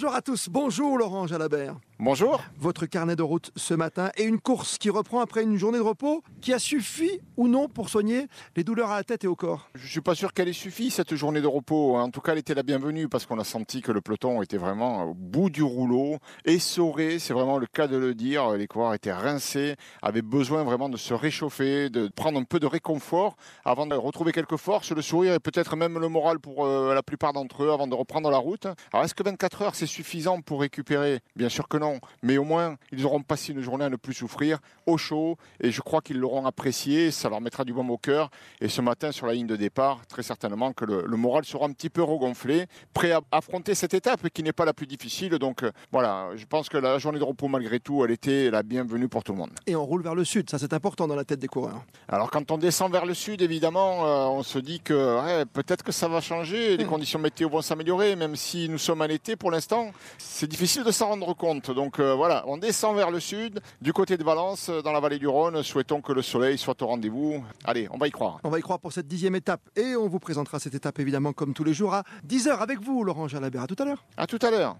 Bonjour à tous, bonjour Laurent Jalabert. Bonjour. Votre carnet de route ce matin et une course qui reprend après une journée de repos qui a suffi ou non pour soigner les douleurs à la tête et au corps Je suis pas sûr qu'elle ait suffi cette journée de repos. En tout cas, elle était la bienvenue parce qu'on a senti que le peloton était vraiment au bout du rouleau, essoré, c'est vraiment le cas de le dire. Les coureurs étaient rincés, avaient besoin vraiment de se réchauffer, de prendre un peu de réconfort avant de retrouver quelques forces, le sourire et peut-être même le moral pour euh, la plupart d'entre eux avant de reprendre la route. Alors est-ce que 24 heures c'est suffisant pour récupérer? Bien sûr que non mais au moins ils auront passé une journée à ne plus souffrir, au chaud, et je crois qu'ils l'auront apprécié, ça leur mettra du baume au cœur, et ce matin sur la ligne de départ, très certainement que le, moral sera un petit peu regonflé, prêt à affronter cette étape qui n'est pas la plus difficile, donc euh, voilà, je pense que la journée de repos malgré tout, elle était la bienvenue pour tout le monde. Et on roule vers le sud, ça c'est important dans la tête des coureurs. Alors quand on descend vers le sud, évidemment, euh, on se dit que peut-être que ça va changer, les hmm. conditions météo vont s'améliorer, même si nous sommes à l'été pour l'instant, c'est difficile de s'en rendre compte, donc euh, voilà, on descend vers le sud, du côté de Valence, euh, dans la vallée du Rhône. Souhaitons que le soleil soit au rendez-vous. Allez, on va y croire. On va y croire pour cette dixième étape. Et on vous présentera cette étape évidemment comme tous les jours à 10h avec vous, Laurent Jalabert. À tout à l'heure. À tout à l'heure.